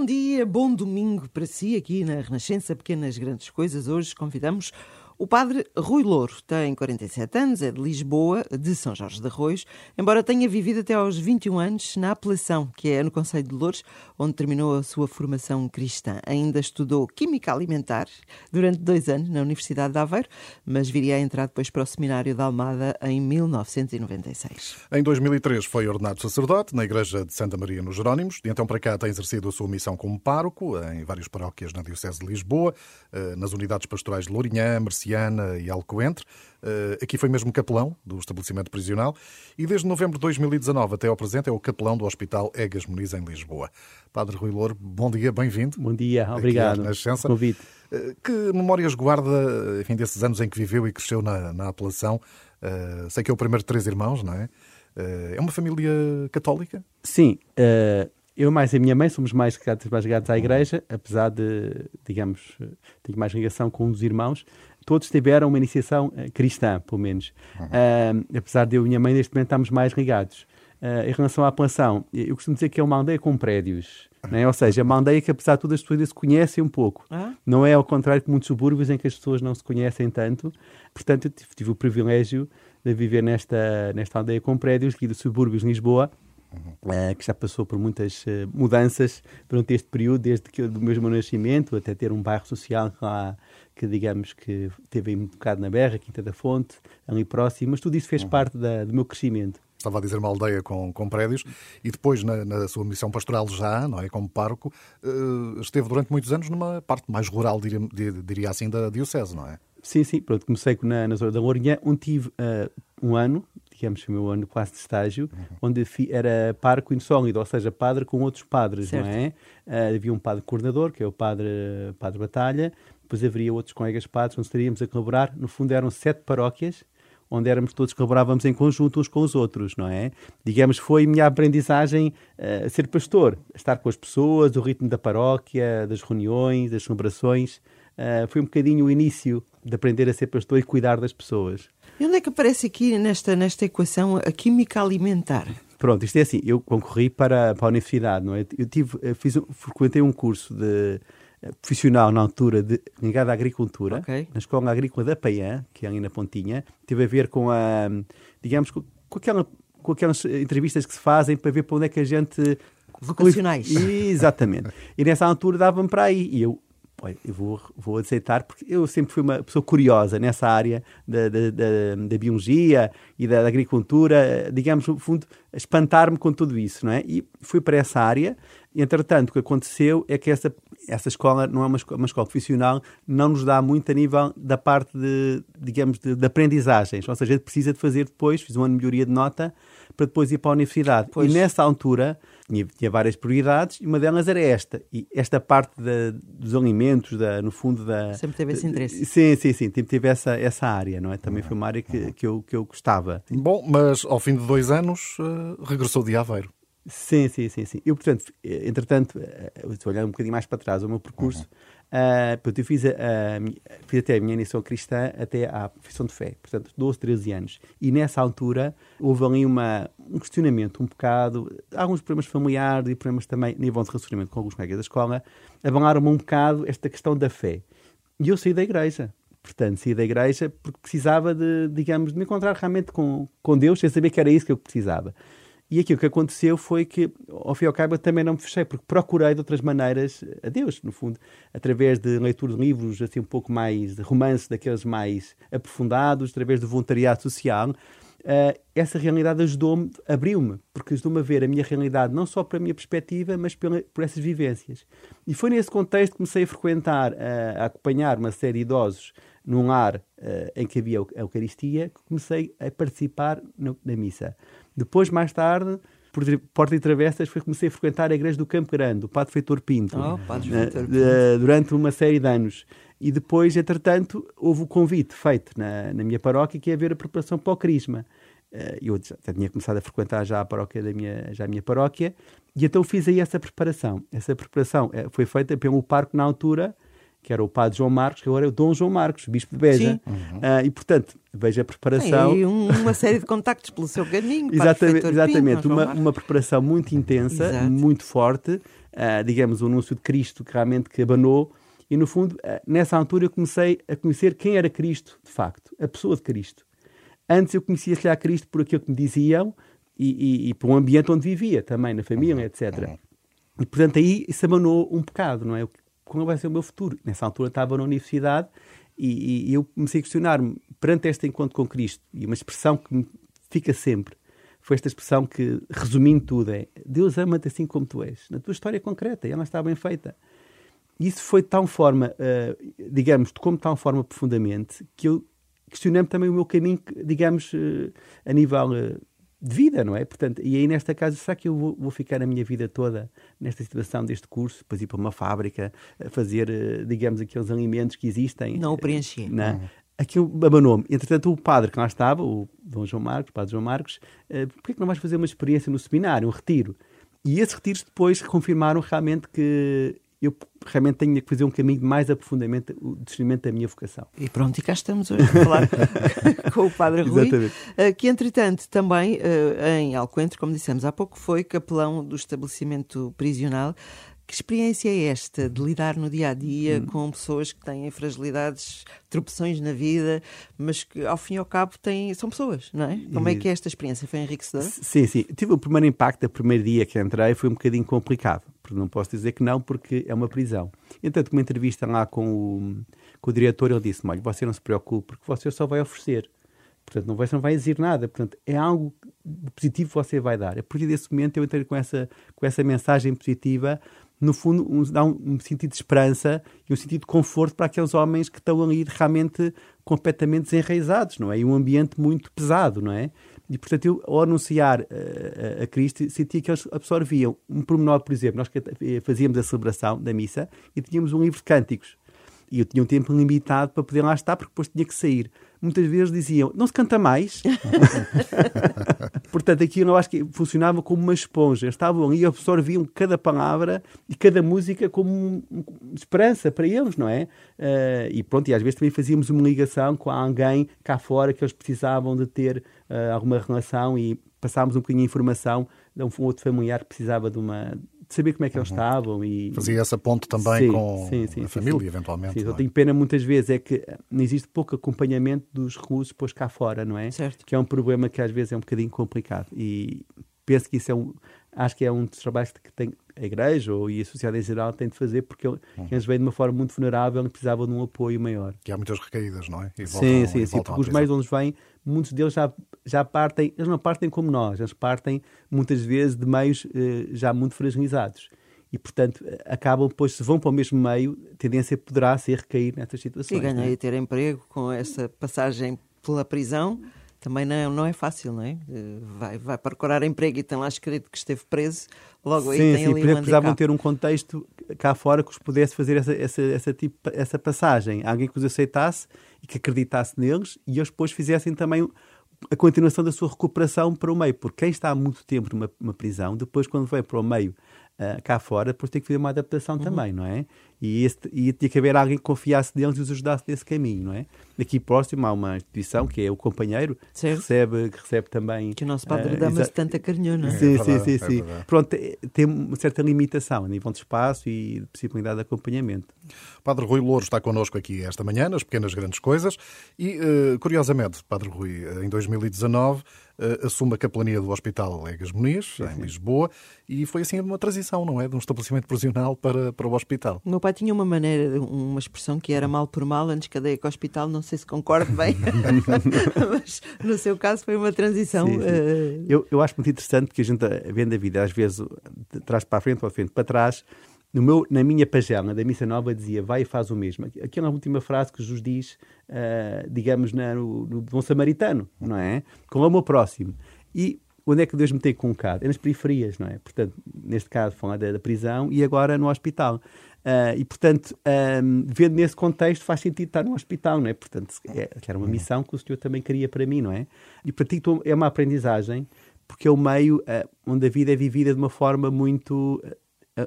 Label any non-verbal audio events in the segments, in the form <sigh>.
Bom dia, bom domingo para si aqui na Renascença Pequenas Grandes Coisas. Hoje convidamos o padre Rui Louro tem 47 anos, é de Lisboa, de São Jorge de Arroios, embora tenha vivido até aos 21 anos na Apelação, que é no Conselho de Louros, onde terminou a sua formação cristã. Ainda estudou Química Alimentar durante dois anos na Universidade de Aveiro, mas viria a entrar depois para o Seminário da Almada em 1996. Em 2003 foi ordenado sacerdote na Igreja de Santa Maria nos Jerónimos, e então para cá tem exercido a sua missão como pároco em várias paróquias na Diocese de Lisboa, eh, nas unidades pastorais de Lourinhã, Merciá, Valenciana e Alcoentre. Eh, aqui foi mesmo capelão do estabelecimento prisional e desde novembro de 2019 até ao presente é o capelão do Hospital Egas Muniz em Lisboa. Padre Rui Louro, bom dia, bem-vindo. Bom dia, obrigado pelo convite. Eh, que memórias guarda enfim, desses anos em que viveu e cresceu na, na apelação? Uh, sei que é o primeiro de três irmãos, não é? É uma família católica? Sim. Uh, eu mais a minha mãe somos mais ligados, mais ligados à igreja, apesar de, digamos, tenho mais ligação com um dos irmãos, todos tiveram uma iniciação uh, cristã, pelo menos. Uhum. Uh, apesar de eu e minha mãe, neste momento, estamos mais ligados. Uh, em relação à apelação, eu costumo dizer que é uma aldeia com prédios. Né? Ou seja, é uma aldeia que, apesar de tudo, as pessoas se conhecem um pouco. Ah? Não é ao contrário que muitos subúrbios em que as pessoas não se conhecem tanto. Portanto, eu tive, tive o privilégio de viver nesta, nesta aldeia com prédios, aqui dos subúrbios de Lisboa, Uh, que já passou por muitas uh, mudanças durante este período, desde que do mesmo nascimento até ter um bairro social lá que digamos que teve um bocado na berra, Quinta da Fonte, ali próximo, mas tudo isso fez uhum. parte da, do meu crescimento. Estava a dizer uma aldeia com, com prédios e depois na, na, sua missão pastoral já, não é, como pároco, uh, esteve durante muitos anos numa parte mais rural, diria, diria assim, da diocese, não é? Sim, sim. Pronto, comecei na, na zona da Lourinhã, onde tive um ano digamos, o meu ano quase de estágio, uhum. onde era parco insólido, ou seja, padre com outros padres, certo. não é? Uh, havia um padre coordenador, que é o padre, padre Batalha, depois haveria outros colegas padres onde estaríamos a colaborar. No fundo, eram sete paróquias, onde éramos todos colaborávamos em conjunto uns com os outros, não é? Digamos, foi minha aprendizagem uh, a ser pastor, estar com as pessoas, o ritmo da paróquia, das reuniões, das celebrações. Uh, foi um bocadinho o início de aprender a ser pastor e cuidar das pessoas. E onde é que aparece aqui nesta, nesta equação a química alimentar? Pronto, isto é assim, eu concorri para, para a universidade, não é? Eu tive, fiz, frequentei um curso de eh, profissional na altura de, ligado à agricultura, okay. na Escola Agrícola da Paiã, que é ali na Pontinha, teve a ver com a, digamos, com, com, aquela, com aquelas entrevistas que se fazem para ver para onde é que a gente vocacionais. <laughs> Exatamente. E nessa altura dava-me para aí. E eu olha, eu vou, vou aceitar, porque eu sempre fui uma pessoa curiosa nessa área da, da, da, da biologia e da, da, agricultura, digamos, no fundo, espantar-me com tudo isso, não é? E fui para essa área. Entretanto, o que aconteceu é que essa, essa escola não é uma, uma escola profissional, não nos dá muito a nível da parte de, digamos, de, de aprendizagens. Ou seja, a gente precisa de fazer depois, fiz uma melhoria de nota, para depois ir para a universidade. Pois. E nessa altura tinha, tinha, várias prioridades e uma delas era esta. E esta parte da, dos alimentos, da, no fundo da... Sempre teve esse interesse. Sim, sim, sim. Sempre tive essa, essa área, não é? Também foi uma área que, que, eu, que eu gostava. Bom, mas ao fim de dois anos uh, regressou de Aveiro. Sim, sim, sim, sim. Eu, portanto, eh, entretanto, eh, estou olhando um bocadinho mais para trás o meu percurso. Uhum. Uh, eu fiz, a, a, fiz até a minha iniciação cristã até à profissão de fé, portanto, 12, 13 anos. E nessa altura houve ali uma, um questionamento um bocado, alguns problemas familiares e problemas também nível de relacionamento com alguns colegas da escola, abalaram-me um bocado esta questão da fé. E eu saí da igreja. Portanto, saí da igreja porque precisava de, digamos, de me encontrar realmente com, com Deus, sem saber que era isso que eu precisava. E aquilo que aconteceu foi que, ao fim e ao cabo, eu também não me fechei, porque procurei de outras maneiras a Deus, no fundo, através de leitura de livros assim um pouco mais de romance, daqueles mais aprofundados, através do voluntariado social. Uh, essa realidade ajudou-me, abriu-me, porque ajudou-me a ver a minha realidade não só para a minha perspectiva, mas pela, por essas vivências. E foi nesse contexto que comecei a frequentar, uh, a acompanhar uma série de idosos num lar uh, em que havia a Eucaristia, que comecei a participar no, na missa. Depois, mais tarde, por porta e travessas, foi comecei a frequentar a igreja do Campo Grande, o Padre Feitor Pinto, oh, Padre uh, Pinto. durante uma série de anos. E depois, entretanto, houve o convite feito na, na minha paróquia, que é ver a preparação para o Crisma. Uh, eu já tinha começado a frequentar já a paróquia da minha, já a minha paróquia, e então fiz aí essa preparação. Essa preparação foi feita pelo parque na altura, que era o padre João Marcos, que agora é o Dom João Marcos, bispo de Beja. Uhum. Uh, e, portanto, veja a preparação. Tem uma série de contactos pelo seu caminho. <laughs> exatamente, exatamente. Uma, uma preparação muito intensa, Exato. muito forte. Uh, digamos, o anúncio de Cristo que realmente que abanou. E, no fundo, uh, nessa altura eu comecei a conhecer quem era Cristo, de facto, a pessoa de Cristo. Antes eu conhecia, se a Cristo por aquilo que me diziam e, e, e por um ambiente onde vivia, também, na família, etc. E, portanto, aí isso abanou um bocado, não é? Como vai ser o meu futuro? Nessa altura estava na universidade e, e eu comecei a questionar-me perante este encontro com Cristo e uma expressão que me fica sempre foi esta expressão que, resumindo tudo, é Deus ama-te assim como tu és, na tua história concreta, e ela está bem feita. Isso foi de tal forma, uh, digamos, como de tal forma profundamente, que eu questionei também o meu caminho, digamos, uh, a nível uh, de vida, não é? Portanto, e aí nesta casa, será que eu vou, vou, ficar a minha vida toda nesta situação deste curso, depois ir para uma fábrica, fazer, digamos, aqueles alimentos que existem? Não o preenchi. Não. Uhum. Aquilo abanou-me. Entretanto, o padre que lá estava, o Dom João Marcos, o padre João Marcos, uh, porquê que não vais fazer uma experiência no seminário, um retiro? E esses retiros depois confirmaram realmente que eu realmente tenho que fazer um caminho de mais aprofundamento o discernimento da minha vocação. E pronto, e cá estamos hoje a falar <laughs> com o Padre Rui, Exatamente. Eh, que entretanto também eh, em Alcoentre, como dissemos há pouco, foi capelão do estabelecimento prisional. Que experiência é esta de lidar no dia a dia hum. com pessoas que têm fragilidades, tropeções na vida, mas que ao fim e ao cabo têm, são pessoas, não é? Como é que é esta experiência? Foi enriquecedora? Sim, sim. Tive o primeiro impacto, o primeiro dia que entrei foi um bocadinho complicado. Não posso dizer que não, porque é uma prisão. Entanto, uma entrevista lá com o, com o diretor, ele disse: Olha, você não se preocupe, porque você só vai oferecer. Portanto, não vai, não vai exigir nada. Portanto, é algo positivo que você vai dar. A partir desse momento, eu entrei com essa, com essa mensagem positiva no fundo, um, dá um, um, sentido de esperança e um sentido de conforto para aqueles homens que estão ali realmente completamente desenraizados, não é? E um ambiente muito pesado, não é? E, portanto, eu, ao anunciar uh, a Cristo, sentia que eles absorviam. Um pormenor, por exemplo, nós fazíamos a celebração da missa e tínhamos um livro de cânticos. E eu tinha um tempo limitado para poder lá estar, porque depois tinha que sair. Muitas vezes diziam, não se canta mais. <laughs> Portanto, aqui eu acho que funcionava como uma esponja. Estavam ali e absorviam cada palavra e cada música como esperança para eles, não é? Uh, e pronto, e às vezes também fazíamos uma ligação com alguém cá fora que eles precisavam de ter uh, alguma relação e passávamos um bocadinho de informação de um outro familiar que precisava de uma de saber como é que eles uhum. estavam. E... Fazia essa ponte também sim, com sim, sim, a família, eventualmente. Sim, eu é? tenho pena muitas vezes é que não existe pouco acompanhamento dos reclusos depois cá fora, não é? Certo. Que é um problema que às vezes é um bocadinho complicado. E penso que isso é um, acho que é um dos trabalhos que tem a Igreja ou e a sociedade em geral tem de fazer porque uhum. eles vêm de uma forma muito vulnerável e precisavam de um apoio maior. Que há muitas recaídas, não é? E voltam, sim, sim, sim, porque os meios onde vêm, muitos deles já, já partem, eles não partem como nós, eles partem muitas vezes de meios eh, já muito fragilizados e, portanto, acabam depois, se vão para o mesmo meio, a tendência poderá ser recair nestas situações. E ganhar é? e ter emprego com essa passagem pela prisão também não, não é fácil, não é? Eh, vai, vai procurar emprego e tem lá escrito que esteve preso, logo aí sim, tem sim, ali por exemplo, precisavam ter um contexto cá fora que os pudesse fazer essa, essa, essa, tipo, essa passagem. Alguém que os aceitasse e que acreditasse neles e eles depois fizessem também a continuação da sua recuperação para o meio. Porque quem está há muito tempo numa, numa prisão, depois quando vem para o meio uh, cá fora, depois tem que fazer uma adaptação uhum. também, não é? E, este, e tinha que haver alguém que confiasse neles e os ajudasse nesse caminho, não é? Aqui próximo há uma instituição que é o companheiro, que recebe, que recebe também. Que o nosso padre uh, dama-se tanta carinho, não é? Sim, é sim, sim. É sim. Pronto, tem uma certa limitação a nível de espaço e de possibilidade de acompanhamento. Padre Rui Louro está connosco aqui esta manhã, nas Pequenas Grandes Coisas, e, uh, curiosamente, Padre Rui, em 2019 uh, assume a capelania do Hospital Egas Muniz, em Lisboa, e foi assim uma transição, não é? De um estabelecimento prisional para, para o hospital. O meu pai tinha uma maneira, uma expressão que era mal por mal, antes cadeia que hospital, não sei se concordo bem, <laughs> mas no seu caso foi uma transição. Sim, sim. Uh... Eu, eu acho muito interessante porque a gente, vendo a vida, às vezes, de trás para a frente ou de frente para trás, no meu, na minha pagela da Missa Nova dizia vai e faz o mesmo. Aquela última frase que Jesus diz, uh, digamos, na, no, no Bom Samaritano, não é? Com meu próximo. E onde é que Deus me tem colocado? É nas periferias, não é? Portanto, neste caso, falar da, da prisão e agora no hospital. Uh, e, portanto, um, vendo nesse contexto, faz sentido estar no hospital, não é? Portanto, é, era uma missão que o Senhor também queria para mim, não é? E, portanto, é uma aprendizagem, porque é o meio uh, onde a vida é vivida de uma forma muito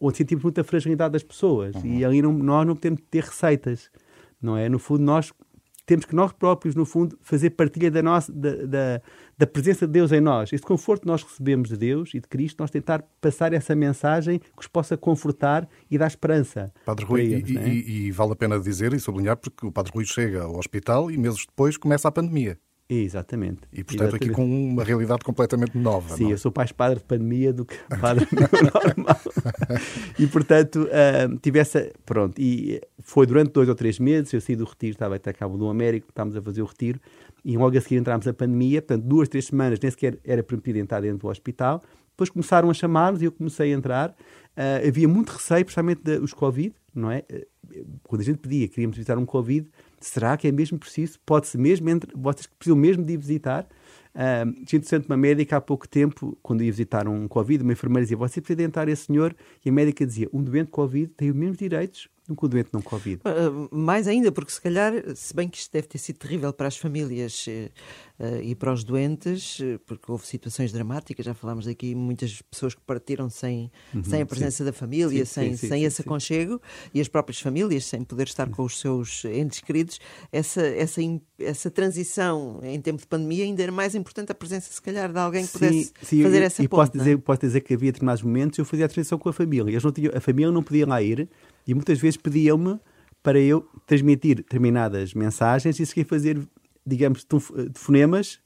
onde sentimos muita fragilidade das pessoas. Uhum. E ali não, nós não podemos ter receitas, não é? No fundo, nós temos que nós próprios, no fundo, fazer partilha da, nossa, da, da, da, presença de Deus em nós. Esse conforto que nós recebemos de Deus e de Cristo, nós tentar passar essa mensagem que os possa confortar e dar esperança. Padre Rui, eles, e, é? e, e, vale a pena dizer e sublinhar, porque o Padre Rui chega ao hospital e meses depois começa a pandemia. Exatamente. E, portanto, Exatamente. aqui com uma realidade completamente nova. Sim, não? eu sou mais padre de pandemia do que <laughs> padre normal. e, portanto, uh, tive essa. Pronto. E foi durante dois ou três meses. Eu saí do retiro, estava até Cabo do Américo, estávamos a fazer o retiro. E logo a seguir entramos a pandemia. Portanto, duas, três semanas nem sequer era permitido entrar dentro do hospital. Depois começaram a chamar-nos e eu comecei a entrar. Uh, havia muito receio, principalmente dos Covid, não é? Uh, quando a gente pedia, queríamos visitar um Covid será que é mesmo preciso? Pode-se mesmo, entre, vocês precisam mesmo de ir visitar? Uh, interessante uma médica há pouco tempo, quando ia visitar um Covid, uma enfermeira dizia: Você precisa de entrar esse senhor? E a médica dizia: Um doente Covid tem os mesmos direitos do que o doente não Covid. Uh, mais ainda, porque se calhar, se bem que isto deve ter sido terrível para as famílias uh, e para os doentes, uh, porque houve situações dramáticas, já falámos aqui, muitas pessoas que partiram sem, uhum, sem a presença sim. da família, sim, sem, sim, sem esse aconchego, e as próprias famílias sem poder estar com os seus entes queridos, essa, essa, essa transição em tempo de pandemia ainda era mais importante a presença, se calhar, de alguém que pudesse fazer essa e ponte. E posso dizer, posso dizer que havia determinados momentos eu fazia a transição com a família. Eles não tinham, a família não podia lá ir, e muitas vezes pediam-me para eu transmitir determinadas mensagens e seguir fazer, digamos, telefonemas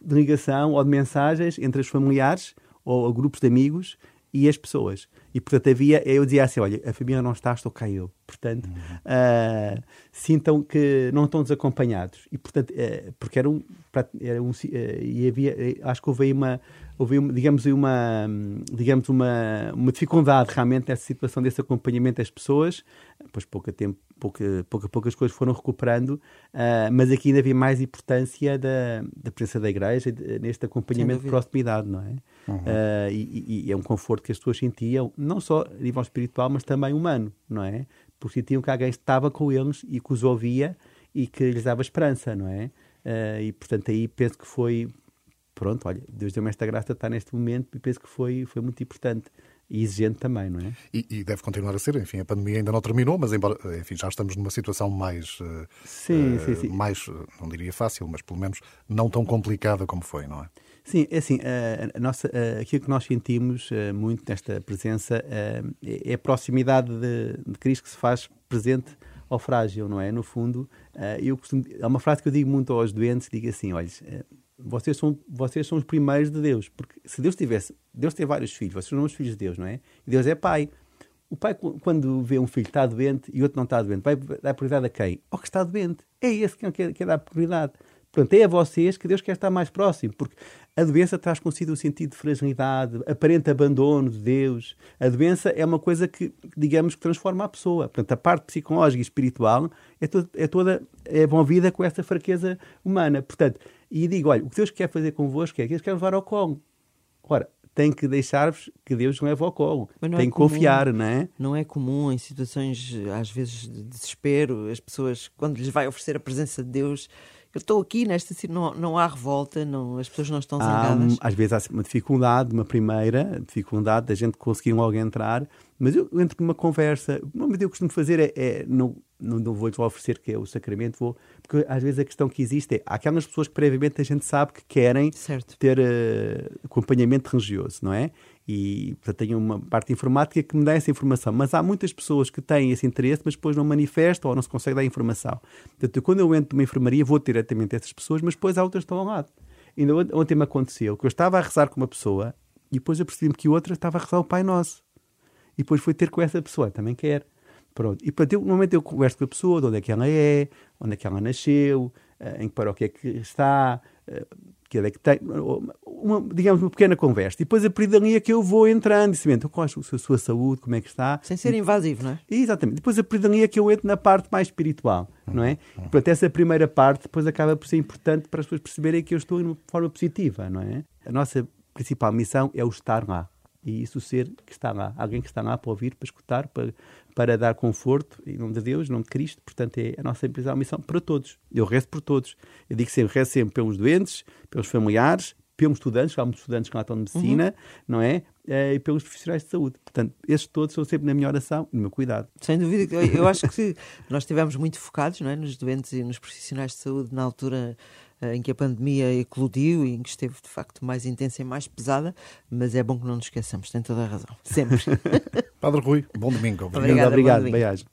de ligação ou de mensagens entre os familiares ou grupos de amigos e as pessoas. E, portanto, havia, eu dizia assim, olha, a família não está, estou cá eu. Portanto, uhum. uh, sintam que não estão desacompanhados. E, portanto, uh, porque era um, era um uh, e havia, acho que houve aí uma, houve, digamos, uma, digamos uma, uma dificuldade realmente nessa situação desse acompanhamento das pessoas. Pois pouco tempo, pouca, pouca, poucas coisas foram recuperando, uh, mas aqui ainda havia mais importância da, da presença da igreja neste acompanhamento de proximidade, não é? Uhum. Uh, e, e, é um conforto que as pessoas sentiam, não só a nível espiritual, mas também humano, não é? Porque sentiam que alguém estava com eles e que os ouvia e que lhes dava esperança, não é? Uh, e portanto aí penso que foi pronto, olha, Deus deu-me esta graça de estar neste momento e penso que foi, foi muito importante e exigente também, não é? E, e, deve continuar a ser, enfim, a pandemia ainda não terminou, mas embora, enfim, já estamos numa situação mais, sim, uh, sim, sim. mais, não diria fácil, mas pelo menos não tão complicada como foi, não é? Sim, é assim, a, nossa, aquilo que nós sentimos muito nesta presença é, é a proximidade de, de Cristo que se faz presente ao frágil, não é? No fundo, eu costumo, há uma frase que eu digo muito aos doentes, digo assim, olha, vocês são, vocês são os primeiros de Deus. Porque se Deus tivesse, Deus tem vários filhos, vocês são os filhos de Deus, não é? E Deus é pai. O pai, quando vê um filho que está doente e outro não está doente, vai dar prioridade a quem? Ao que está doente. É esse que quer, quer dar prioridade. Portanto, é a vocês que Deus quer estar mais próximo, porque a doença traz consigo um sentido de fragilidade, aparente abandono de Deus. A doença é uma coisa que, digamos, que transforma a pessoa. Portanto, a parte psicológica e espiritual é, toda, é toda é movida com essa fraqueza humana. Portanto, e digo, olha, o que Deus quer fazer convosco é que Deus quer levar ao colo. Ora, tem que deixar-vos que Deus leve ao colo. tem é que comum, confiar, não é? Não é comum em situações, às vezes, de desespero, as pessoas, quando lhes vai oferecer a presença de Deus, eu estou aqui nesta não, não há revolta, não, as pessoas não estão zangadas. Há, às vezes há uma dificuldade, uma primeira dificuldade da gente conseguir logo entrar, mas eu entro numa conversa. Uma coisa que eu costumo fazer é, é não, não, não vou-lhes oferecer que é o sacramento, vou, porque às vezes a questão que existe é há aquelas pessoas que previamente a gente sabe que querem certo. ter uh, acompanhamento religioso, não é? E portanto tenho uma parte informática que me dá essa informação, mas há muitas pessoas que têm esse interesse, mas depois não manifestam ou não se consegue dar informação. Portanto, quando eu entro numa enfermaria, vou diretamente a essas pessoas, mas depois há outras que estão ao lado. Ainda ontem me aconteceu que eu estava a rezar com uma pessoa e depois eu percebi-me que outra estava a rezar o Pai Nosso. E depois fui ter com essa pessoa, também quer. Pronto. E portanto, eu, momento eu converso com a pessoa, de onde é que ela é, onde é que ela nasceu, eh, em que paróquia é que está, eh, que é que tem, uma, digamos, uma pequena conversa. E depois a partir dali é que eu vou entrando, e se então, qual é a sua saúde, como é que está. Sem ser invasivo, não é? Exatamente. Depois a partir dali é que eu entro na parte mais espiritual, não é? E, portanto, essa primeira parte depois acaba por ser importante para as pessoas perceberem que eu estou de forma positiva, não é? A nossa principal missão é o estar lá. E isso ser que está lá, alguém que está lá para ouvir, para escutar, para, para dar conforto, em nome de Deus, em nome de Cristo. Portanto, é a nossa principal missão para todos. Eu rezo por todos. Eu digo sempre, rezo sempre pelos doentes, pelos familiares, pelos estudantes, há muitos estudantes que lá estão de medicina, uhum. não é? E pelos profissionais de saúde. Portanto, esses todos são sempre na minha oração e no meu cuidado. Sem dúvida. Eu acho que <laughs> nós estivemos muito focados não é? nos doentes e nos profissionais de saúde na altura em que a pandemia eclodiu e em que esteve de facto mais intensa e mais pesada, mas é bom que não nos esqueçamos, tem toda a razão, sempre. <laughs> Padre Rui, bom domingo. Obrigado, obrigado. obrigado.